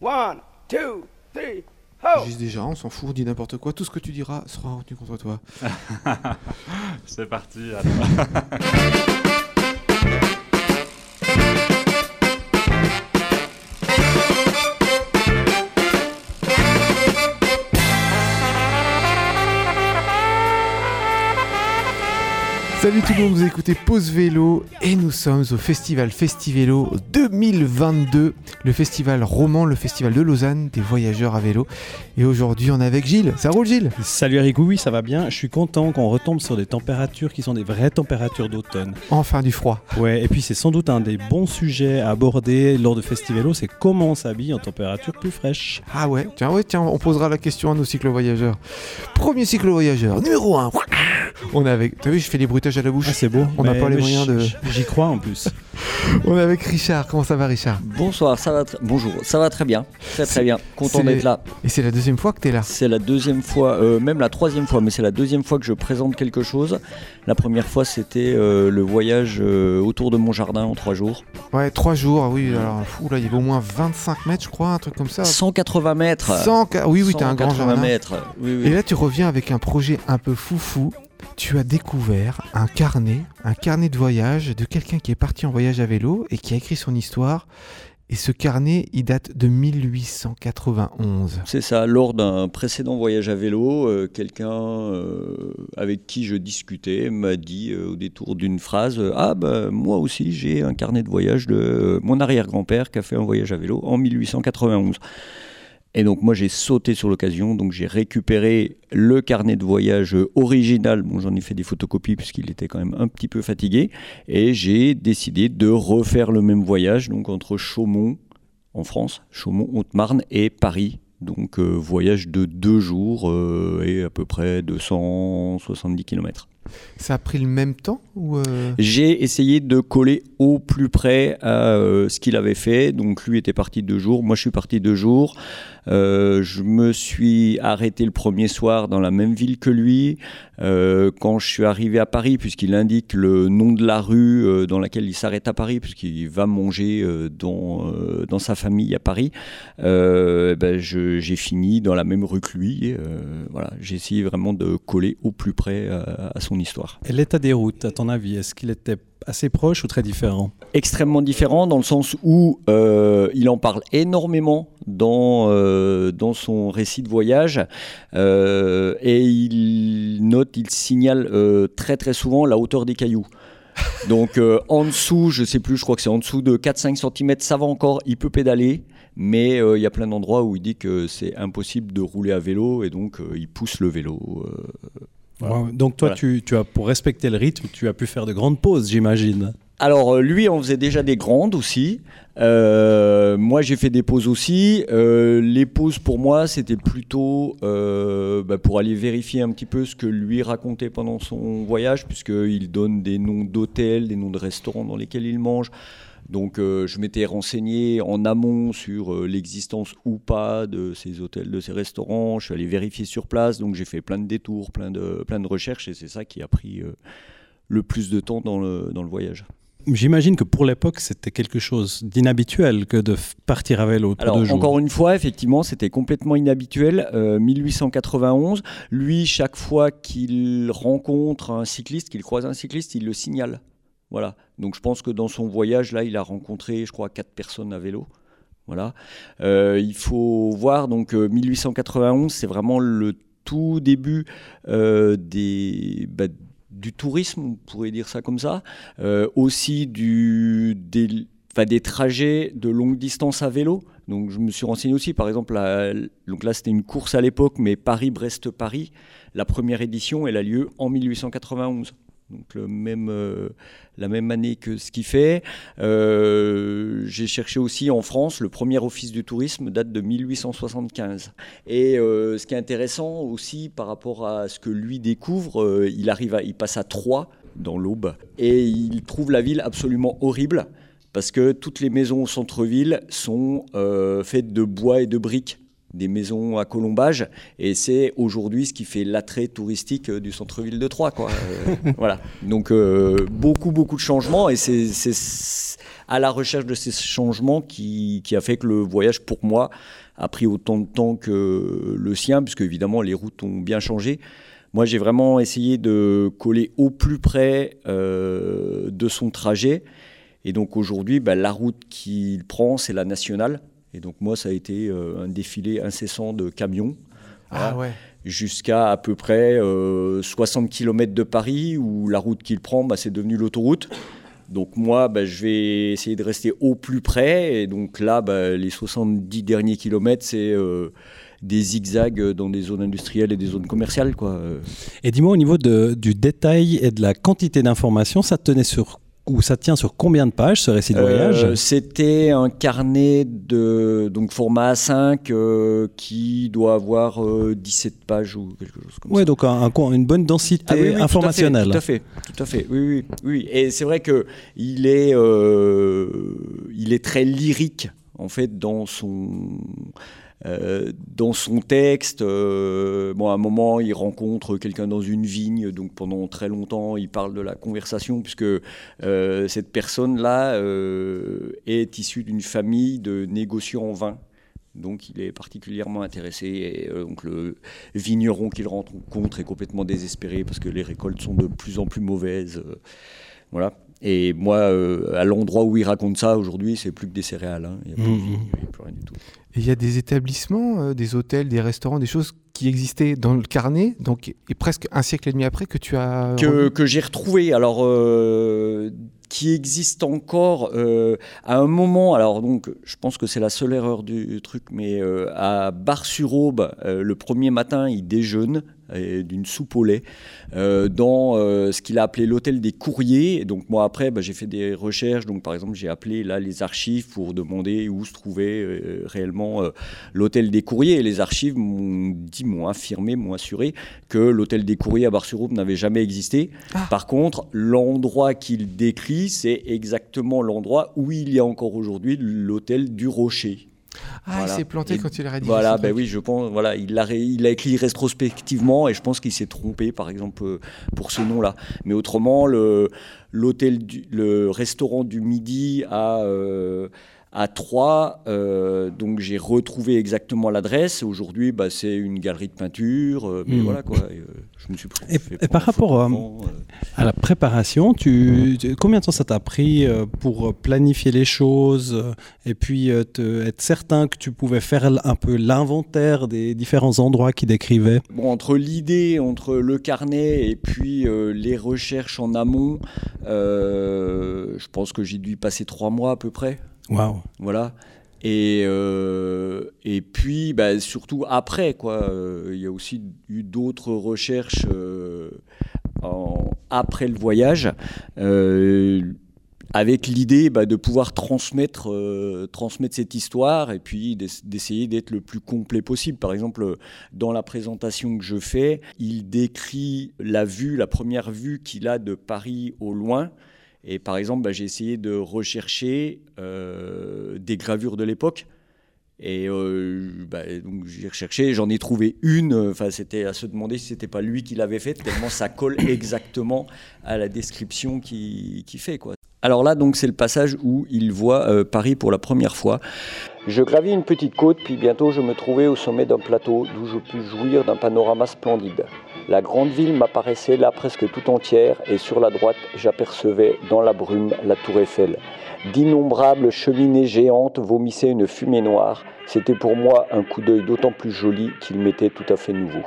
One, two, three, ho! Juste déjà, on s'en fout, dis n'importe quoi. Tout ce que tu diras sera retenu contre toi. C'est parti alors. Salut tout le monde, vous écoutez Pause Vélo et nous sommes au festival Festivélo 2022, le festival roman, le festival de Lausanne des voyageurs à vélo. Et aujourd'hui, on est avec Gilles. Ça roule, Gilles? Salut Eric, oui, ça va bien. Je suis content qu'on retombe sur des températures qui sont des vraies températures d'automne. Enfin du froid. Ouais, et puis c'est sans doute un des bons sujets à aborder lors de Festivélo, c'est comment on s'habille en température plus fraîche. Ah ouais, tiens, ouais, tiens, on posera la question à nos cyclo-voyageurs. Premier cyclo-voyageur, numéro 1. On est avec. T'as vu, je fais les bruitages à la bouche. Ah, c'est beau. On n'a pas les moyens de. J'y crois en plus. On est avec Richard. Comment ça va, Richard? Bonsoir, ça va tr- bonjour, ça va très bien, très très bien, content d'être là. Et c'est la deuxième fois que t'es là? C'est la deuxième fois, euh, même la troisième fois, mais c'est la deuxième fois que je présente quelque chose. La première fois, c'était euh, le voyage euh, autour de mon jardin en trois jours. Ouais, trois jours. ah Oui, alors, fou, là, il y avait au moins 25 mètres, je crois, un truc comme ça. 180 mètres. 100 ca- Oui, oui, t'as un grand 180 jardin. mètres. Oui, Et là, tu reviens avec un projet un peu foufou. Tu as découvert un carnet, un carnet de voyage de quelqu'un qui est parti en voyage à vélo et qui a écrit son histoire. Et ce carnet, il date de 1891. C'est ça, lors d'un précédent voyage à vélo, euh, quelqu'un euh, avec qui je discutais m'a dit euh, au détour d'une phrase Ah, bah, moi aussi j'ai un carnet de voyage de mon arrière-grand-père qui a fait un voyage à vélo en 1891. Et donc moi j'ai sauté sur l'occasion, donc j'ai récupéré le carnet de voyage original, bon j'en ai fait des photocopies puisqu'il était quand même un petit peu fatigué, et j'ai décidé de refaire le même voyage, donc entre Chaumont en France, Chaumont, Haute-Marne et Paris. Donc euh, voyage de deux jours euh, et à peu près 270 km. Ça a pris le même temps euh, J'ai essayé de coller au plus près à euh, ce qu'il avait fait. Donc lui était parti deux jours, moi je suis parti deux jours. Euh, je me suis arrêté le premier soir dans la même ville que lui. Quand je suis arrivé à Paris, puisqu'il indique le nom de la rue dans laquelle il s'arrête à Paris, puisqu'il va manger dans, dans sa famille à Paris, euh, ben, j'ai fini dans la même rue que lui. Voilà, j'ai essayé vraiment de coller au plus près à son histoire. Et l'état des routes, à ton avis, est-ce qu'il était assez proche ou très différent? Extrêmement différent dans le sens où euh, il en parle énormément dans, euh, dans son récit de voyage euh, et il note, il signale très très souvent la hauteur des cailloux. Donc en dessous, je sais plus, je crois que c'est en dessous de 4-5 cm, ça va encore, il peut pédaler, mais il y a plein d'endroits où il dit que c'est impossible de rouler à vélo et donc il pousse le vélo. Ouais, Donc toi, Voilà. tu, tu as, pour respecter le rythme, tu as pu faire de grandes pauses, j'imagine. Alors euh, lui en faisait déjà des grandes aussi. Euh, moi j'ai fait des pauses aussi. Euh, les pauses pour moi c'était plutôt euh, bah, pour aller vérifier un petit peu ce que lui racontait pendant son voyage puisqu'il donne des noms d'hôtels, des noms de restaurants dans lesquels il mange. Donc euh, je m'étais renseigné en amont sur euh, l'existence ou pas de ces hôtels, de ces restaurants. Je suis allé vérifier sur place, donc j'ai fait plein de détours, plein de, plein de recherches et c'est ça qui a pris euh, le plus de temps dans le, dans le voyage. J'imagine que pour l'époque, c'était quelque chose d'inhabituel que de partir à vélo Alors, deux jours. encore une fois, effectivement, c'était complètement inhabituel. Euh, 1891, lui, chaque fois qu'il rencontre un cycliste, qu'il croise un cycliste, il le signale. Voilà. Donc, je pense que dans son voyage, là, il a rencontré, je crois, quatre personnes à vélo. Voilà. Euh, il faut voir, donc, euh, 1891, c'est vraiment le tout début euh, bah, du tourisme, on pourrait dire ça comme ça. Euh, aussi des, trajets de longue distance à vélo. Donc je me suis renseigné aussi, par exemple, donc là c'était une course à l'époque, mais Paris-Brest-Paris, la première édition, elle a lieu en 1891. Donc euh, la même année que ce qu'il fait. Euh, J'ai cherché aussi en France, le premier office du tourisme date de 1875. Et euh, ce qui est intéressant aussi par rapport à ce que lui découvre, il arrive, il passe à Troyes dans l'Aube et il trouve la ville absolument horrible parce que toutes les maisons au centre-ville sont faites de bois et de briques. Des maisons à colombage. Et c'est aujourd'hui ce qui fait l'attrait touristique euh, du centre-ville de Troyes. Quoi. Euh, voilà. Donc euh, beaucoup, beaucoup de changements. Et c'est à la recherche de ces changements qui, a fait que le voyage, pour moi, a pris autant de temps que le sien, puisque évidemment les routes ont bien changé. Moi, j'ai vraiment essayé de coller au plus près de son trajet. Et donc aujourd'hui, bah, la route qu'il prend, c'est la nationale. Et donc moi, ça a été euh, un défilé incessant de camions. Ah Voilà. ouais. Jusqu'à à peu près euh, 60 km de Paris, où la route qu'il prend, bah, c'est devenu l'autoroute. Donc moi, bah, je vais essayer de rester au plus près. Et donc là, bah, les 70 derniers kilomètres, c'est euh, des zigzags dans des zones industrielles et des zones commerciales. Quoi. Euh, Et dis-moi, au niveau de- du détail et de la quantité d'informations, ça tenait sur ou ça tient sur combien de pages ce récit de voyage? Euh, C'était un carnet de donc format A5 euh, qui doit avoir euh, 17 pages ou quelque chose comme Ouais, ça. donc un- un co- une bonne densité Ah oui, oui, tout à fait, informationnelle. Tout à fait, tout à fait. Oui, oui, oui. Et c'est vrai que il est, euh, il est très lyrique en fait dans son. Euh, dans son texte, euh, bon, à un moment, il rencontre quelqu'un dans une vigne, donc pendant très longtemps, il parle de la conversation, puisque euh, cette personne-là est issue d'une famille de négociants en vin. Donc, il est particulièrement intéressé. Et euh, donc, le vigneron qu'il rencontre est complètement désespéré parce que les récoltes sont de plus en plus mauvaises. euh, voilà. Et moi, euh, à l'endroit où il raconte ça aujourd'hui, c'est plus que des céréales. hein. Il n'y a, plus de vignes, il y a plus rien du tout. Il y a des établissements, euh, des hôtels, des restaurants, des choses qui existaient dans le carnet, donc et presque un siècle et demi après que tu as. que, j'ai retrouvé, alors euh, qui existe encore euh, à un moment. Alors donc, je pense que c'est la seule erreur du truc, mais euh, à Bar-sur-Aube, le premier matin, il déjeune euh, d'une soupe au lait euh, dans euh, ce qu'il a appelé l'hôtel des courriers. Et donc moi après, bah, j'ai fait des recherches. Donc par exemple, j'ai appelé là les archives pour demander où se trouvait euh, réellement l'hôtel des courriers. Et les archives m'ont dit, m'ont affirmé, m'ont assuré que l'hôtel des courriers à Bar-sur-Aube n'avait jamais existé. Ah. Par contre, l'endroit qu'il décrit, c'est exactement l'endroit où il y a encore aujourd'hui l'hôtel du Rocher. Ah, voilà. il s'est planté Et quand il a rédigé. Voilà, ben oui, je pense. Voilà, il a, ré- il a écrit rétrospectivement et je pense qu'il s'est trompé, par exemple, euh, pour ce nom-là. Mais autrement, le l'hôtel, le restaurant du midi à euh, à Troyes, euh, donc j'ai retrouvé exactement l'adresse. Aujourd'hui, bah, c'est une galerie de peinture, euh, mais Mm. voilà quoi. et, euh, je me suis pris- Et- par rapport à- la préparation, tu, tu- combien de temps ça t'a pris pour planifier les choses et puis te- être certain que tu pouvais faire un peu l'inventaire des différents endroits qu'il décrivait Bon, entre l'idée, entre le carnet et puis les recherches en amont, je pense que j'ai dû y passer trois mois à peu près. Waouh Voilà. Et, euh, et puis, bah, surtout après, quoi. euh, Il y a aussi eu d'autres recherches euh, après le voyage, avec l'idée bah, de pouvoir transmettre, transmettre cette histoire et puis d'ess- d'essayer d'être le plus complet possible. Par exemple, dans la présentation que je fais, il décrit la vue, la première vue qu'il a de Paris au loin. Et par exemple, bah, j'ai essayé de rechercher euh, des gravures de l'époque. Et euh, bah, donc j'ai recherché, j'en ai trouvé une. Enfin, c'était à se demander si c'était pas lui qui l'avait faite, tellement ça colle exactement à la description qu'il qui fait. Quoi. Alors là, donc, c'est le passage où il voit euh, Paris pour la première fois. Je gravis une petite côte, puis bientôt je me trouvais au sommet d'un plateau d'où je pus jouir d'un panorama splendide. La grande ville m'apparaissait là presque tout entière, et sur la droite, j'apercevais dans la brume la tour Eiffel. D'innombrables cheminées géantes vomissaient une fumée noire. C'était pour moi un coup d'œil d'autant plus joli qu'il m'était tout à fait nouveau.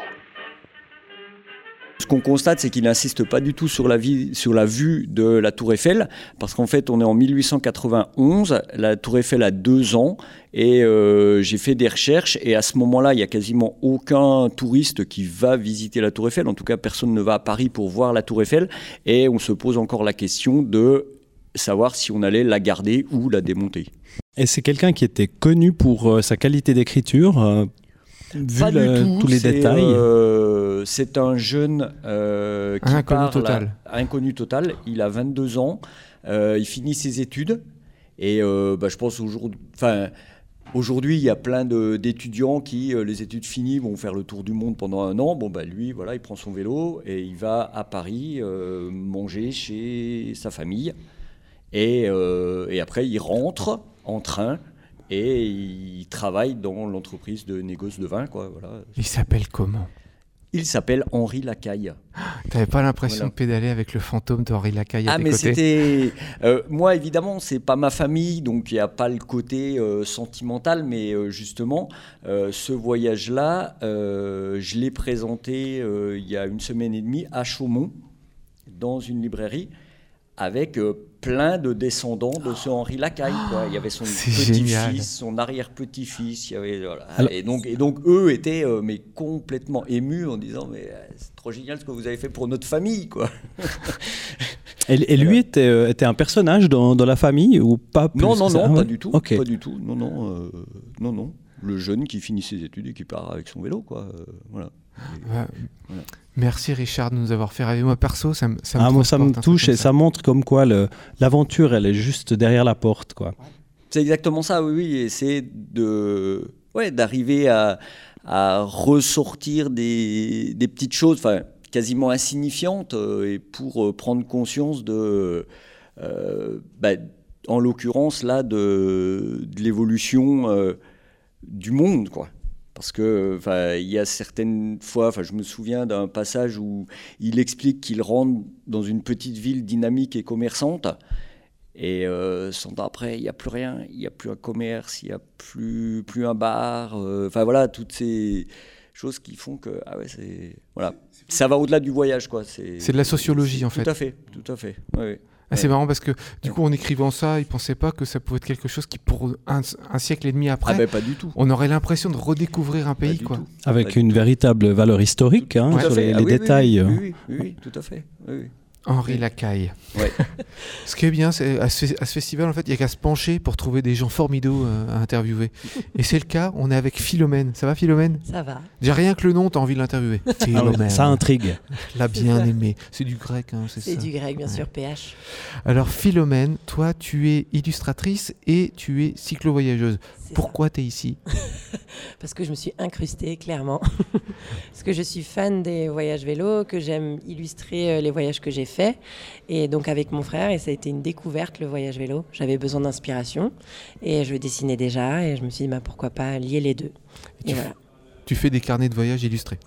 Ce qu'on constate, c'est qu'il n'insiste pas du tout sur la, vue de la Tour Eiffel, parce qu'en fait, on est en 1891, la Tour Eiffel a deux ans, et euh, j'ai fait des recherches, et à ce moment-là, il n'y a quasiment aucun touriste qui va visiter la Tour Eiffel, en tout cas, personne ne va à Paris pour voir la Tour Eiffel, et on se pose encore la question de savoir si on allait la garder ou la démonter. Et c'est quelqu'un qui était connu pour euh, sa qualité d'écriture, euh, vu Pas du tout, tous les c'est, détails. euh, c'est un jeune euh, qui inconnu parle- total. inconnu total. Il a 22 ans. euh, il finit ses études. Et euh, bah, je pense aujourd'hui. Enfin, Aujourd'hui, il y a plein d'étudiants qui, euh, les études finies, vont faire le tour du monde pendant un an. Bon, bah, lui, voilà, il prend son vélo et il va à Paris euh, manger chez sa famille. Et, euh, et après, il rentre en train et il travaille dans l'entreprise de négoce de vin. Quoi, voilà. Il s'appelle comment? Il s'appelle Henri Lacaille. T'avais pas l'impression Voilà. de pédaler avec le fantôme d'Henri Lacaille à Ah, tes mais c'était. euh, moi, évidemment, c'est pas ma famille, donc il n'y a pas le côté euh, sentimental, mais euh, justement, ce voyage-là, je l'ai présenté il y a une semaine et demie à Chaumont, dans une librairie, avec plein de descendants de ce Henri Lacaille. quoi. Il y avait son petit-fils, son arrière-petit-fils, voilà. Et, donc, et donc, eux étaient euh, mais complètement émus en disant Mais euh, c'est trop génial ce que vous avez fait pour notre famille, quoi. Et, et lui était, euh, était un personnage dans, dans la famille ou pas plus Non, non, non, pas Ouais. du tout. Pas du tout. Non, non, euh, non, non. Le jeune qui finit ses études et qui part avec son vélo, quoi. euh, voilà. Voilà. Merci Richard de nous avoir fait rêver. Moi perso, ça me, ça me Ah, moi, ça me touche et ça montre comme quoi le- l'aventure, elle est juste derrière la porte. Quoi. C'est exactement ça, oui, oui. Et c'est de, ouais, d'arriver à, à ressortir des, des petites choses, enfin, quasiment insignifiantes, euh, et pour euh, prendre conscience de, euh, bah, en l'occurrence là, de, de l'évolution euh, du monde, quoi. Parce que, enfin, il y a certaines fois, enfin, je me souviens d'un passage où il explique qu'il rentre dans une petite ville dynamique et commerçante. Et euh, cent ans après, il n'y a plus rien, il n'y a plus un commerce, il n'y a plus, plus un bar. euh, Enfin voilà, toutes ces choses qui font que ah ouais, c'est voilà, ça va au-delà du voyage quoi. C'est de la sociologie, en fait. Tout à fait, tout à fait. ouais, ouais. Ah, c'est marrant parce que du coup, en écrivant ça, il pensait pas que ça pouvait être quelque chose qui, pour un, un siècle et demi après, Ah ben pas du tout. on aurait l'impression de redécouvrir un pays, quoi. tout. Avec Pas une tout. véritable valeur historique hein, Tout sur les, Ah les oui, oui, détails. Oui, oui, oui, oui, tout à fait. Oui, oui. Henri. Lacaille. Ouais. Ce qui est bien, c'est à ce, à ce festival, en fait, il y a qu'à se pencher pour trouver des gens formidables euh, à interviewer. Et c'est le cas. On est avec Philomène. Ça va, Philomène? Ça va. J'ai rien que le nom, t'as envie de l'interviewer. Ah Philomène. ça intrigue. l'a bien aimé. C'est du grec, hein, c'est C'est ça. du grec, bien Ouais. sûr, PH. Alors Philomène, toi, tu es illustratrice et tu es cyclo-voyageuse. Pourquoi tu es ici? Parce que je me suis incrustée, clairement. Parce que je suis fan des voyages vélo, que j'aime illustrer euh, les voyages que j'ai faits. Et donc avec mon frère, et ça a été une découverte, le voyage vélo. J'avais besoin d'inspiration. Et je dessinais déjà. Et je me suis dit, bah, pourquoi pas lier les deux. tu Et voilà. Tu fais des carnets de voyage illustrés?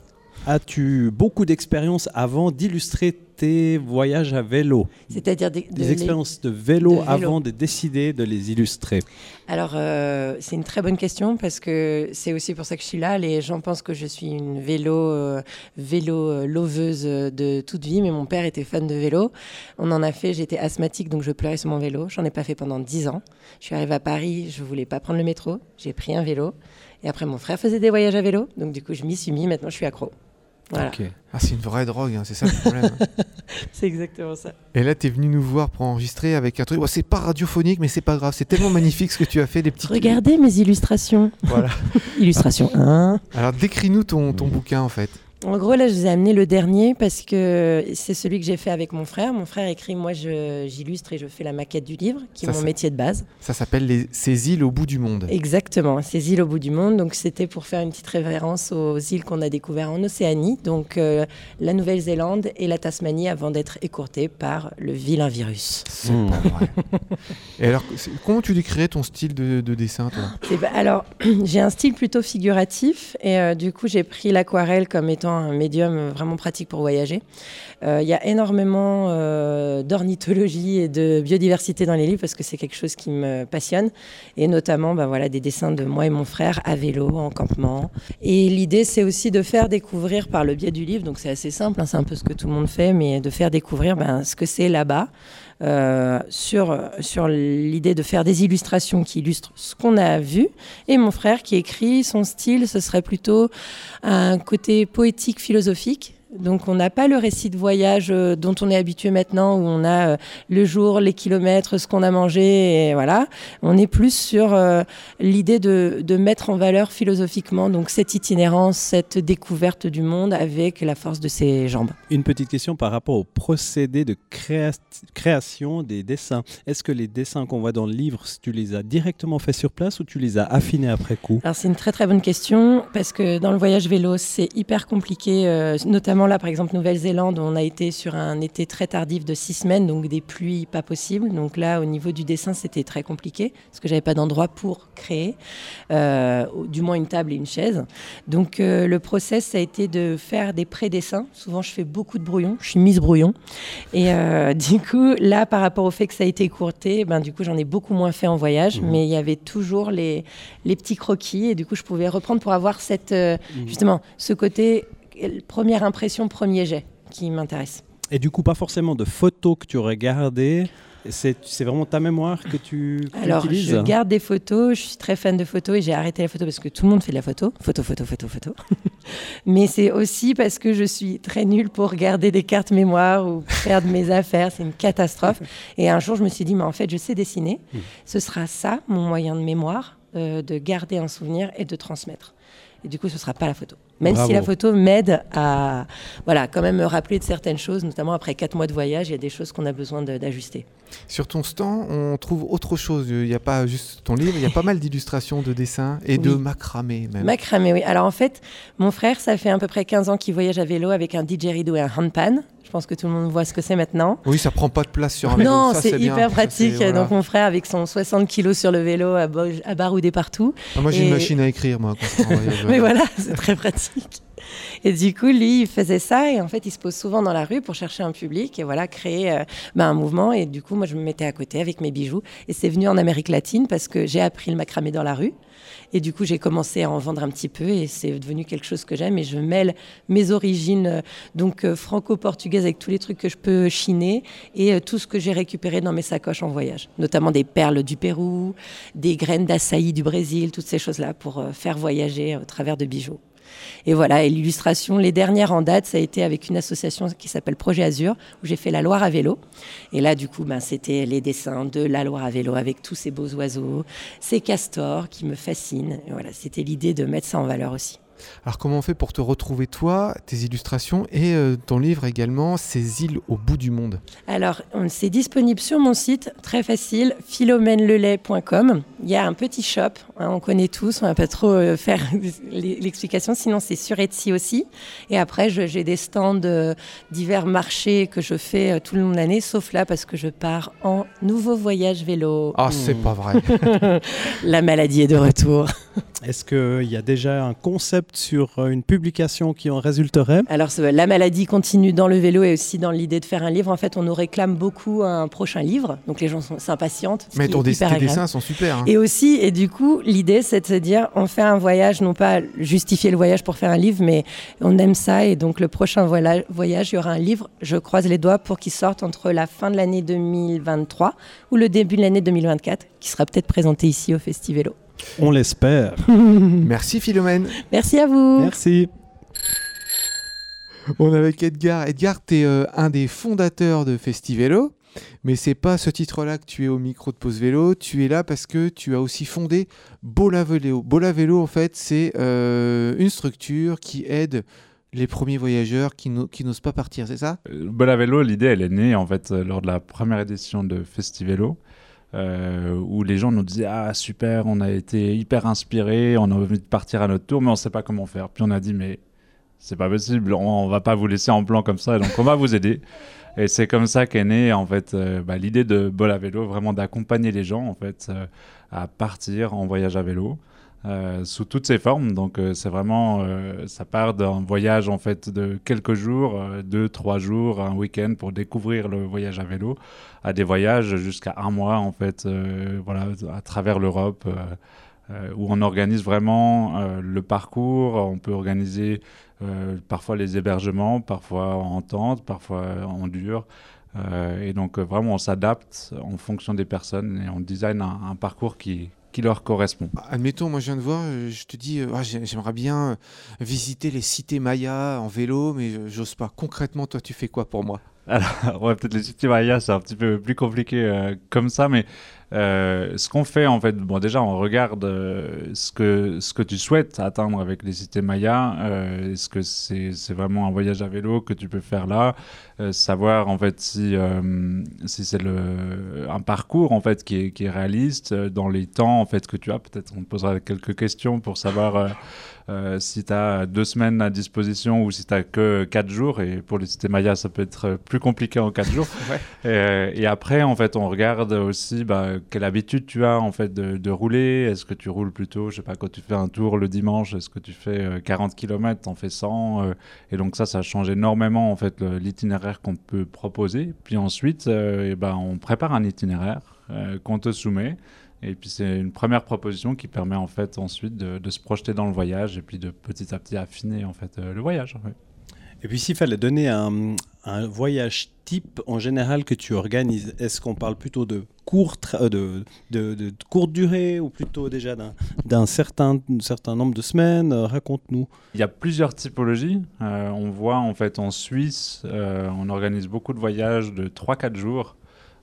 As-tu beaucoup d'expérience avant d'illustrer tes voyages à vélo? C'est-à-dire des, de Des les- expériences de vélo, de vélo. avant de décider de les illustrer Alors, euh, c'est une très bonne question parce que c'est aussi pour ça que je suis là. Les gens pensent que je suis une vélo, euh, vélo euh, loveuse de toute vie, mais mon père était fan de vélo. On en a fait, j'étais asthmatique, donc je pleurais sur mon vélo. J'en ai pas fait pendant 10 ans. Je suis arrivée à Paris, je voulais pas prendre le métro, j'ai pris un vélo. Et après, mon frère faisait des voyages à vélo, donc du coup, je m'y suis mis. Maintenant, je suis accro. Voilà, Ok. Ah, c'est une vraie drogue, hein, c'est ça le problème. c'est exactement ça. et là, tu es venu nous voir pour enregistrer avec un truc. Bon, c'est pas radiophonique, mais c'est pas grave. C'est tellement magnifique ce que tu as fait, des petits. Regardez mes illustrations. Voilà. Illustration 1. Alors décris-nous ton, ton bouquin en fait. En gros, là, je vous ai amené le dernier parce que c'est celui que j'ai fait avec mon frère. Mon frère écrit, moi, j'illustre et je fais la maquette du livre, qui est mon métier de base. Ça s'appelle les... Ces îles au bout du monde. Exactement, ces îles au bout du monde. Donc, c'était pour faire une petite référence aux îles qu'on a découvertes en Océanie, donc euh, la Nouvelle-Zélande et la Tasmanie, avant d'être écourtées par le vilain virus. C'est pas vrai. Et alors, comment tu décrirais ton style de, de dessin, toi? Eh ben, alors, j'ai un style plutôt figuratif et euh, du coup, j'ai pris l'aquarelle comme étant un médium vraiment pratique pour voyager. Euh, Il y a énormément euh, d'ornithologie et de biodiversité dans les livres parce que c'est quelque chose qui me passionne et notamment ben, voilà, des dessins de moi et mon frère à vélo, en campement. Et l'idée, c'est aussi de faire découvrir par le biais du livre, donc c'est assez simple, hein, c'est un peu ce que tout le monde fait, mais de faire découvrir ben, ce que c'est là-bas. Euh, sur, sur l'idée de faire des illustrations qui illustrent ce qu'on a vu. Et mon frère qui écrit son style ce serait plutôt un côté poétique philosophique Donc on n'a pas le récit de voyage euh, dont on est habitué maintenant, où on a euh, le jour, les kilomètres, ce qu'on a mangé, et voilà. On est plus sur euh, l'idée de, de mettre en valeur philosophiquement donc cette itinérance, cette découverte du monde avec la force de ses jambes. Une petite question par rapport au procédé de créa- création des dessins. Est-ce que les dessins qu'on voit dans le livre, tu les as directement faits sur place ou tu les as affinés après coup? Alors c'est une très très bonne question parce que dans le voyage vélo c'est hyper compliqué, euh, notamment là par exemple Nouvelle-Zélande on a été sur un été très tardif de six semaines donc des pluies pas possibles. Donc là au niveau du dessin c'était très compliqué parce que j'avais pas d'endroit pour créer, euh, du moins une table et une chaise. Donc euh, le process ça a été de faire des pré-dessins. Souvent je fais beaucoup de brouillons, je suis mise brouillon et euh, du coup là par rapport au fait que ça a été courté, ben du coup j'en ai beaucoup moins fait en voyage, mais il y avait toujours les les petits croquis et du coup je pouvais reprendre pour avoir cette euh, justement ce côté première impression premier jet qui m'intéresse. Et du coup, pas forcément de photos que tu aurais gardées. C'est vraiment ta mémoire que tu que Alors utilises je garde des photos, je suis très fan de photos et j'ai arrêté la photo parce que tout le monde fait de la photo, photo photo photo photo. mais c'est aussi parce que je suis très nulle pour garder des cartes mémoire ou faire de mes affaires, c'est une catastrophe. Et un jour je me suis dit mais en fait je sais dessiner, ce sera ça mon moyen de mémoire, euh, de garder un souvenir et de transmettre. Et du coup, ce sera pas la photo. Même Bravo. si la photo m'aide à, voilà, quand même me rappeler de certaines choses, notamment après quatre mois de voyage, il y a des choses qu'on a besoin d'ajuster. Sur ton stand, on trouve autre chose. Il n'y a pas juste ton livre, il y a pas mal d'illustrations, de dessins et de macramé même. Macramé, oui. Alors en fait, mon frère, ça fait à peu près 15 ans qu'il voyage à vélo avec un didgeridoo et un handpan. Je pense que tout le monde voit ce que c'est maintenant. Oui, ça prend pas de place sur un vélo. Non, c'est hyper pratique. voilà. Donc mon frère avec son 60 kilos sur le vélo à, bo- à barouder partout. Ah, moi, j'ai une machine à écrire, moi. quand je Mais voilà, c'est très pratique. Et du coup, lui, il faisait ça et en fait, il se pose souvent dans la rue pour chercher un public et voilà, créer euh, ben, un mouvement. Et du coup, moi, je me mettais à côté avec mes bijoux. Et c'est venu en Amérique latine parce que j'ai appris le macramé dans la rue. Et du coup, j'ai commencé à en vendre un petit peu et c'est devenu quelque chose que j'aime. Et je mêle mes origines, euh, donc euh, franco-portugaises, avec tous les trucs que je peux chiner et euh, tout ce que j'ai récupéré dans mes sacoches en voyage, notamment des perles du Pérou, des graines d'açaï du Brésil, toutes ces choses-là pour faire voyager au travers de bijoux. Et voilà, et l'illustration, les dernières en date, ça a été avec une association qui s'appelle Projet Azur, où j'ai fait la Loire à vélo. Et là, du coup, ben, c'était les dessins de la Loire à vélo avec tous ces beaux oiseaux, ces castors qui me fascinent. Voilà, c'était l'idée de mettre ça en valeur aussi. Alors, comment on fait pour te retrouver, toi, tes illustrations et euh, ton livre également, Ces îles au bout du monde? Alors, on- c'est disponible sur mon site, très facile, philomènelelait.com. Il y a un petit shop, hein, on connaît tous, on va pas trop euh, faire l'explication, sinon c'est sur Etsy aussi. Et après, j'ai des stands de divers marchés que je fais euh, tout le long de l'année, sauf là parce que je pars en nouveau voyage vélo. Ah, c'est pas vrai. La maladie est de retour. Est-ce qu'il y a déjà un concept sur une publication qui en résulterait Alors, la maladie continue dans le vélo et aussi dans l'idée de faire un livre. En fait, on nous réclame beaucoup un prochain livre, donc les gens sont s'impatientent. Mais ton des- tes dessins sont super. hein. Et aussi, et du coup, l'idée, c'est de se dire, on fait un voyage, non pas justifier le voyage pour faire un livre, mais on aime ça. Et donc, le prochain voyage, il y aura un livre, je croise les doigts pour qu'il sorte entre la fin de l'année 2023 ou le début de l'année 2024, qui sera peut-être présenté ici au Festivélo. On l'espère. Merci, Philomène. Merci à vous. Merci. On est avec Edgar. Edgar, tu es un des fondateurs de Festivélo, mais c'est pas ce titre-là que tu es au micro de Pause Vélo. Tu es là parce que tu as aussi fondé Bola Vélo. Bola Vélo, en fait, c'est euh, une structure qui aide les premiers voyageurs qui n'o- qui n'osent pas partir, c'est ça? Euh, Bola Vélo, l'idée, elle est née en fait euh, lors de la première édition de Festivélo, euh, où les gens nous disaient ah super, on a été hyper inspirés, on a envie de partir à notre tour, mais on sait pas comment faire. Puis on a dit mais c'est pas possible, on, on va pas vous laisser en plan comme ça, donc on va vous aider. Et c'est comme ça qu'est née en fait euh, bah, l'idée de Bola Vélo, vraiment d'accompagner les gens en fait euh, à partir en voyage à vélo. Euh, sous toutes ses formes. Donc euh, c'est vraiment, euh, ça part d'un voyage en fait de quelques jours, deux, trois jours, un week-end pour découvrir le voyage à vélo, à des voyages jusqu'à un mois en fait, voilà, à travers l'Europe. où on organise vraiment le parcours, on peut organiser parfois les hébergements, parfois en tente, parfois en dur. Et donc vraiment on s'adapte en fonction des personnes et on design un, un parcours qui, qui leur correspond. Admettons, moi je viens de voir, euh, je te dis, euh, ah, j'ai- j'aimerais bien euh, visiter les cités mayas en vélo, mais j'ose pas. Concrètement, toi, tu fais quoi pour moi? Alors, ouais, peut-être les cités mayas, c'est un petit peu plus compliqué euh, comme ça, mais euh, ce qu'on fait, en fait, bon, déjà, on regarde euh, ce, que, ce que tu souhaites atteindre avec les cités mayas. Euh, Est-ce que c'est c'est vraiment un voyage à vélo que tu peux faire là? Savoir, en fait, si, si c'est un parcours, en fait, qui est, qui est réaliste dans les temps, en fait, que tu as. Peut-être on te posera quelques questions pour savoir... si tu as deux semaines à disposition ou si tu que quatre jours, et pour les cités mayas, ça peut être plus compliqué en quatre jours. Ouais. Et après, en fait, on regarde aussi bah, quelle habitude tu as en fait de, rouler? Est-ce que tu roules plutôt, je sais pas, quand tu fais un tour le dimanche, est-ce que tu fais euh, 40 km, t'en fais 100 euh, Et donc ça, ça change énormément en fait l'itinéraire qu'on peut proposer. Puis ensuite, euh, eh ben, on prépare un itinéraire euh, qu'on te soumet. Et puis c'est une première proposition qui permet en fait ensuite de, se projeter dans le voyage et puis de petit à petit affiner en fait euh, le voyage. Et puis s'il fallait donner un, voyage type en général que tu organises, est-ce qu'on parle plutôt de courte, euh, de, de, courte durée ou plutôt déjà d'un certain, certain nombre de semaines? Euh, Raconte-nous. Il y a plusieurs typologies. Euh, on voit en fait en Suisse, on organise beaucoup de voyages de 3-4 jours.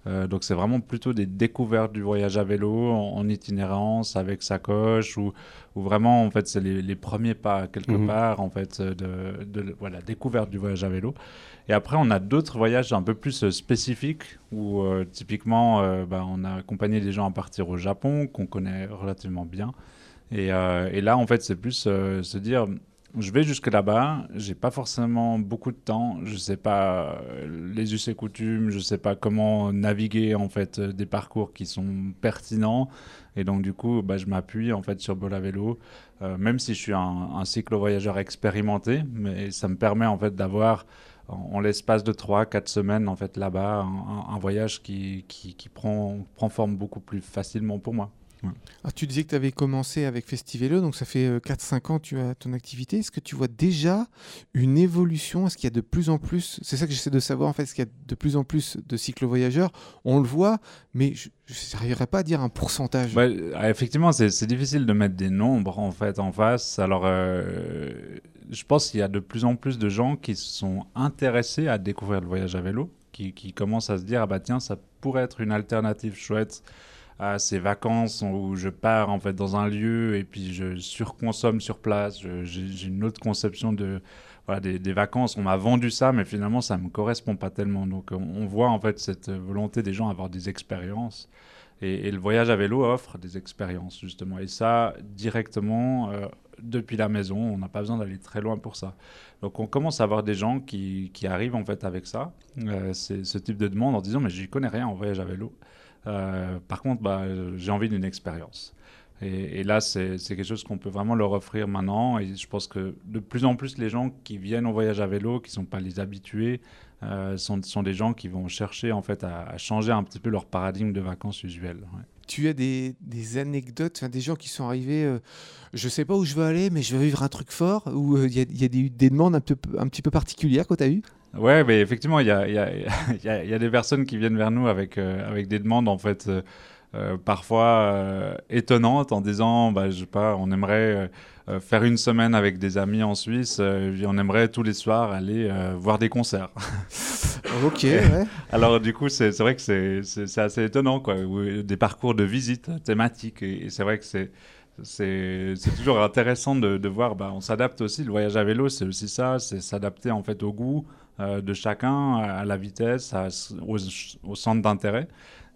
Euh, donc c'est vraiment plutôt des découvertes du voyage à vélo en, en itinérance avec sacoche ou, ou vraiment en fait c'est les, les premiers pas quelque Mhm. part en fait de, de voilà découverte du voyage à vélo. Et après on a d'autres voyages un peu plus euh, spécifiques où euh, typiquement euh, bah, on a accompagné des gens à partir au Japon qu'on connaît relativement bien. Et, et là en fait c'est plus se dire je vais jusque là-bas, j'ai pas forcément beaucoup de temps, je sais pas euh, les us et coutumes, je sais pas comment naviguer en fait euh, des parcours qui sont pertinents. Et donc du coup bah, je m'appuie en fait sur Bola Vélo, euh, même si je suis un, un cyclo-voyageur expérimenté, mais ça me permet en fait d'avoir en, l'espace de 3-4 semaines en fait là-bas un, voyage qui, qui, prend forme beaucoup plus facilement pour moi. Ah, Tu disais que tu avais commencé avec Festivélo, donc ça fait euh, 4-5 ans que tu as ton activité. Est-ce que tu vois déjà une évolution? Est-ce qu'il y a de plus en plus, c'est ça que j'essaie de savoir en fait, est-ce qu'il y a de plus en plus de cyclo-voyageurs On le voit, mais je n'arriverai pas à dire un pourcentage. Ouais, euh, effectivement, c'est c'est difficile de mettre des nombres en fait en face. Alors, euh, je pense qu'il y a de plus en plus de gens qui sont intéressés à découvrir le voyage à vélo, qui, qui commencent à se dire ah bah tiens, ça pourrait être une alternative chouette à ces vacances où je pars en fait dans un lieu et puis je surconsomme sur place. Je- J'ai une autre conception de voilà, des, vacances. On m'a vendu ça, mais finalement ça me correspond pas tellement. Donc on, voit en fait cette volonté des gens à avoir des expériences. Et, le voyage à vélo offre des expériences, justement. Et ça, directement, euh, depuis la maison, on n'a pas besoin d'aller très loin pour ça. Donc on commence à avoir des gens qui, qui arrivent en fait avec ça, euh, ce type de demande en disant mais j'y connais rien en voyage à vélo. Euh, par contre, bah, j'ai envie d'une expérience. Et, là, c'est quelque chose qu'on peut vraiment leur offrir maintenant. Et je pense que de plus en plus, les gens qui viennent au voyage à vélo, qui ne sont pas les habitués, euh, sont, des gens qui vont chercher en fait à, changer un petit peu leur paradigme de vacances usuelles. Tu as des, anecdotes, des gens qui sont arrivés, euh, je sais pas où je veux aller, mais je veux vivre un truc fort, ou il y a, y des, des demandes un, peu, un petit peu particulières que tu as eues? Ouais, mais effectivement, il y a, y, a, y, a, y a des personnes qui viennent vers nous avec, euh, avec des demandes, en fait, euh, euh, parfois euh, étonnantes, en disant, bah, je sais pas, on aimerait faire une semaine avec des amis en Suisse, on aimerait tous les soirs aller voir des concerts. Ok, ouais. Alors du coup, c'est vrai que c'est- assez étonnant, quoi. Des parcours de visite thématiques, et, et c'est vrai que c'est c'est toujours intéressant de, de voir. Bah, on s'adapte aussi. Le voyage à vélo, c'est aussi ça, c'est s'adapter en fait au goût de chacun, à la vitesse, à- au, au centre d'intérêt.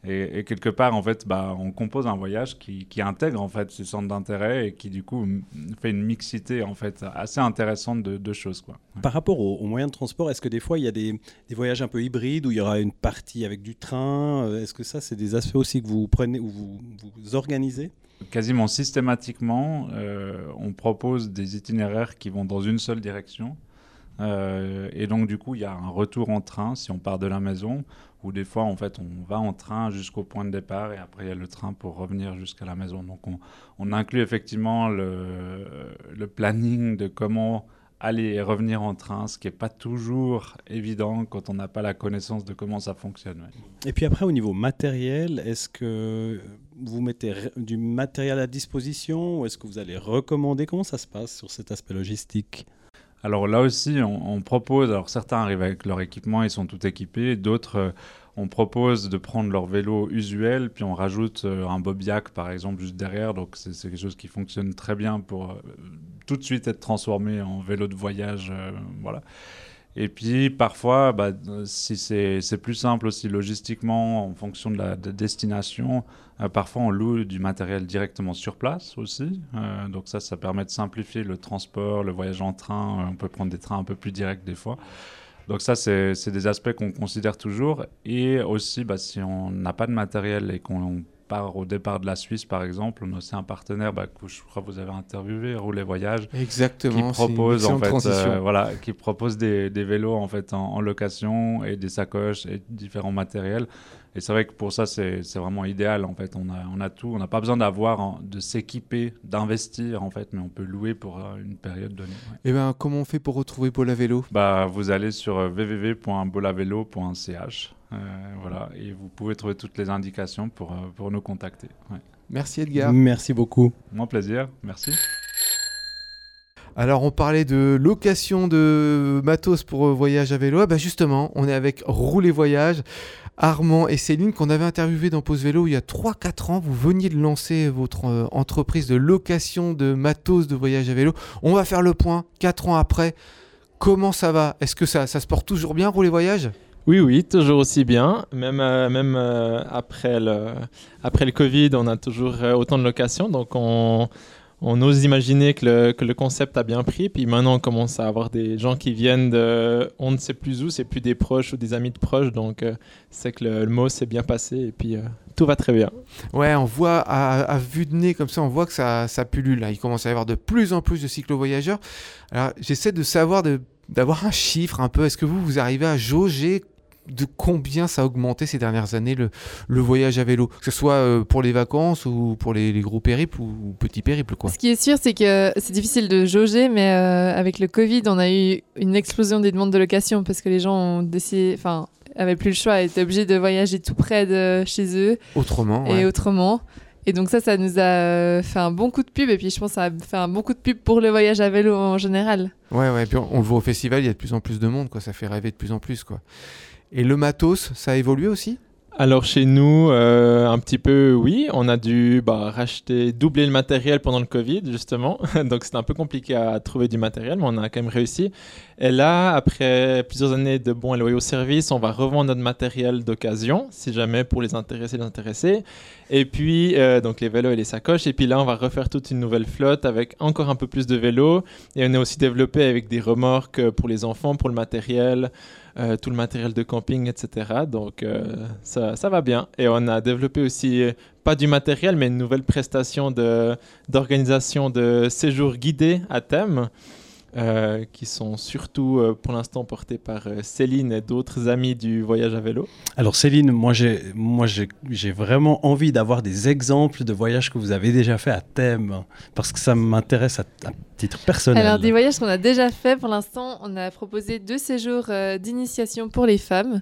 Et, et quelque part, en fait, bah, on compose un voyage qui, qui intègre en fait ces centres d'intérêt et qui du coup fait une mixité en fait assez intéressante de, de choses, quoi. Ouais. Par rapport aux, aux moyens de transport, est-ce que des fois il y a des, des voyages un peu hybrides où il y aura une partie avec du train? Euh, Est-ce que ça, c'est des aspects aussi que vous prenez ou vous, vous organisez? Quasiment systématiquement, euh, on propose des itinéraires qui vont dans une seule direction. Euh, et donc, du coup, il y a un retour en train si on part de la maison, ou des fois, en fait, on va en train jusqu'au point de départ et après, il y a le train pour revenir jusqu'à la maison. Donc, on, inclut effectivement le, planning de comment aller et revenir en train, ce qui n'est pas toujours évident quand on n'a pas la connaissance de comment ça fonctionne. Et puis après, au niveau matériel, est-ce que vous mettez du matériel à disposition ou est-ce que vous allez recommander? Comment ça se passe sur cet aspect logistique? Alors là aussi, on, propose, alors certains arrivent avec leur équipement, ils sont tout équipés, d'autres, euh, on propose de prendre leur vélo usuel, puis on rajoute euh, un bobbiac par exemple juste derrière, donc c'est quelque chose qui fonctionne très bien pour euh, tout de suite être transformé en vélo de voyage, voilà. Et puis parfois, bah, si c'est plus simple aussi logistiquement en fonction de la de destination, euh, parfois on loue du matériel directement sur place aussi. Euh, donc ça, ça permet de simplifier le transport, le voyage en train. Euh, on peut prendre des trains un peu plus directs des fois. Donc ça, c'est des aspects qu'on considère toujours. Et aussi, bah, si on n'a pas de matériel et qu'on part au départ de la Suisse, par exemple, on a aussi un partenaire bah, que je crois que vous avez interviewé, Roulet Voyage, Exactement. qui propose en fait, euh, voilà, qui propose des, des vélos en fait en, en location et des sacoches et différents matériels. Et c'est vrai que pour ça c'est vraiment idéal en fait. On a on a tout, on n'a pas besoin d'avoir de s'équiper, d'investir en fait, mais on peut louer pour euh, une période donnée. ouais. Et ben, comment on fait pour retrouver à vélo Bah vous allez sur euh, www.bolavelo.ch. euh, voilà, et vous pouvez trouver toutes les indications pour, euh, pour nous contacter. Ouais. Merci Edgar. Merci beaucoup. Mon plaisir, merci. Alors, on parlait de location de matos pour euh, voyage à vélo. Ah bah justement, on est avec Rouler Voyage, Armand et Céline, qu'on avait interviewé dans Pause Vélo il y a 3-4 ans. Vous veniez de lancer votre euh, entreprise de location de matos de voyage à vélo. On va faire le point 4 ans après. Comment ça va? Est-ce que ça, ça se porte toujours bien, Rouler Voyage? Oui, oui, toujours aussi bien. Même, euh, même euh, après, le, après le Covid, on a toujours euh, autant de locations. Donc, on, on ose imaginer que le, que le concept a bien pris. Puis maintenant, on commence à avoir des gens qui viennent de on ne sait plus où, c'est plus des proches ou des amis de proches. Donc, c'est que le, mot s'est bien passé et puis tout va très bien. Ouais, on voit à, à vue de nez comme ça, on voit que ça, ça pullule. Là. Il commence à y avoir de plus en plus de cyclo-voyageurs. Alors, j'essaie de savoir, de- d'avoir un chiffre un peu. Est-ce que vous, vous arrivez à jauger de combien ça a augmenté ces dernières années le, le voyage à vélo Que ce soit euh, pour les vacances ou pour les, les gros périples ou, ou petits périples, quoi. Ce qui est sûr, c'est que c'est difficile de jauger, mais euh, avec le Covid, on a eu une explosion des demandes de location parce que les gens ont décidé, enfin, avaient plus le choix, étaient obligés de voyager tout près de chez eux Autrement, et ouais. autrement. Et donc ça, ça nous a euh, fait un bon coup de pub. Et puis je pense que ça a fait un bon coup de pub pour le voyage à vélo en général. Ouais, ouais. Puis on, on le voit au festival, il y a de plus en plus de monde, quoi. Ça fait rêver de plus en plus, quoi. Et le matos, ça a évolué aussi? Alors chez nous, euh, un petit peu oui, on a dû bah, racheter, doubler le matériel pendant le Covid justement, donc c'était un peu compliqué à trouver du matériel, mais on a quand même réussi. Et là, après plusieurs années de bons et loyaux services, on va revendre notre matériel d'occasion, si jamais pour les intéressés. Et puis euh, donc les vélos et les sacoches. Et puis là, on va refaire toute une nouvelle flotte avec encore un peu plus de vélos. Et on est aussi développé avec des remorques pour les enfants, pour le matériel euh, tout le matériel de camping, etc. Donc euh, ça, ça va bien. Et on a développé aussi, euh, pas du matériel, mais une nouvelle prestation de- d'organisation de, séjours guidés à thème. Euh, qui sont surtout euh, pour l'instant portés par euh, Céline et d'autres amis du voyage à vélo. Alors Céline, moi j'ai moi j'ai j'ai vraiment envie d'avoir des exemples de voyages que vous avez déjà fait à thème parce que ça m'intéresse à, à titre personnel. Alors des voyages qu'on a déjà fait pour l'instant, on a proposé deux séjours euh, d'initiation pour les femmes.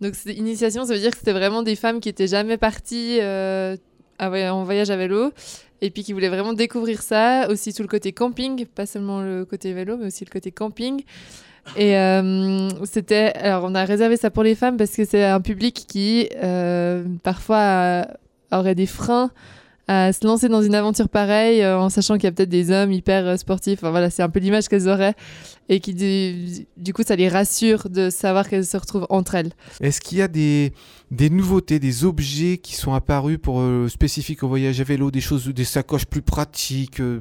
Donc initiation, ça veut dire que c'était vraiment des femmes qui étaient jamais parties euh, en voyage à vélo et puis qui voulaient vraiment découvrir ça. Aussi tout le côté camping, pas seulement le côté vélo, mais aussi le côté camping. Et euh, c'était, alors on a réservé ça pour les femmes parce que c'est un public qui euh, parfois a- aurait des freins à se lancer dans une aventure pareille euh, en sachant qu'il y a peut-être des hommes hyper euh, sportifs. Enfin, voilà, c'est un peu l'image qu'elles auraient et qui du, coup ça les rassure de savoir qu'elles se retrouvent entre elles. Est-ce qu'il y a des, des nouveautés, des objets qui sont apparus pour euh, au voyage à vélo, des choses, des sacoches plus pratiques, euh,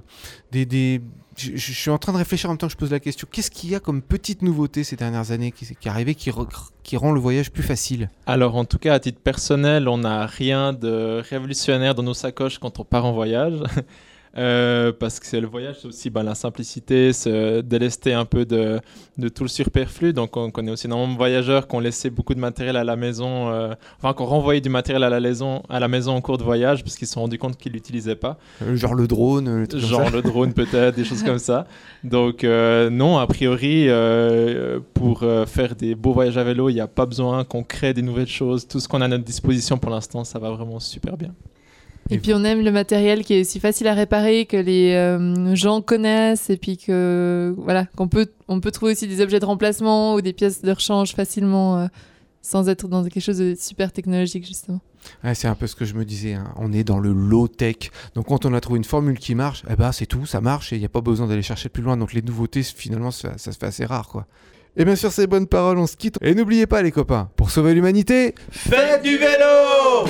des, des... Je, suis en train de réfléchir en même temps que je pose la question. Qu'est-ce qu'il y a comme petite nouveauté ces dernières années qui, est arrivée, qui rend le voyage plus facile? Alors, en tout cas, à titre personnel, on n'a rien de révolutionnaire dans nos sacoches quand on part en voyage. Euh, parce que c'est le voyage, c'est aussi ben, la simplicité, se délester un peu de, de tout le superflu. Donc, on connaît aussi énormément de voyageurs qui ont laissé beaucoup de matériel à la maison, euh, enfin, qui ont renvoyé du matériel à la maison, à la maison en cours de voyage parce qu'ils se sont rendus compte qu'ils ne l'utilisaient pas. Euh, Genre le drone, Genre le drone peut-être, des choses comme ça. Donc euh, non, a priori, pour faire des beaux voyages à vélo, il n'y a pas besoin qu'on crée des nouvelles choses. Tout ce qu'on a à notre disposition pour l'instant, ça va vraiment super bien. Et puis on aime le matériel qui est aussi facile à réparer, que les euh, gens connaissent, et puis que voilà, qu'on peut, on peut trouver aussi des objets de remplacement ou des pièces de rechange facilement, euh, sans être dans quelque chose de super technologique justement. C'est un peu ce que je me disais. hein. On est dans le low tech. Donc quand on a trouvé une formule qui marche, eh ben c'est tout, ça marche et il n'y a pas besoin d'aller chercher plus loin. Donc les nouveautés, finalement, ça, se fait assez rare, quoi. Et bien sur ces bonnes paroles, on se quitte. Et n'oubliez pas, les copains, pour sauver l'humanité, Faites du vélo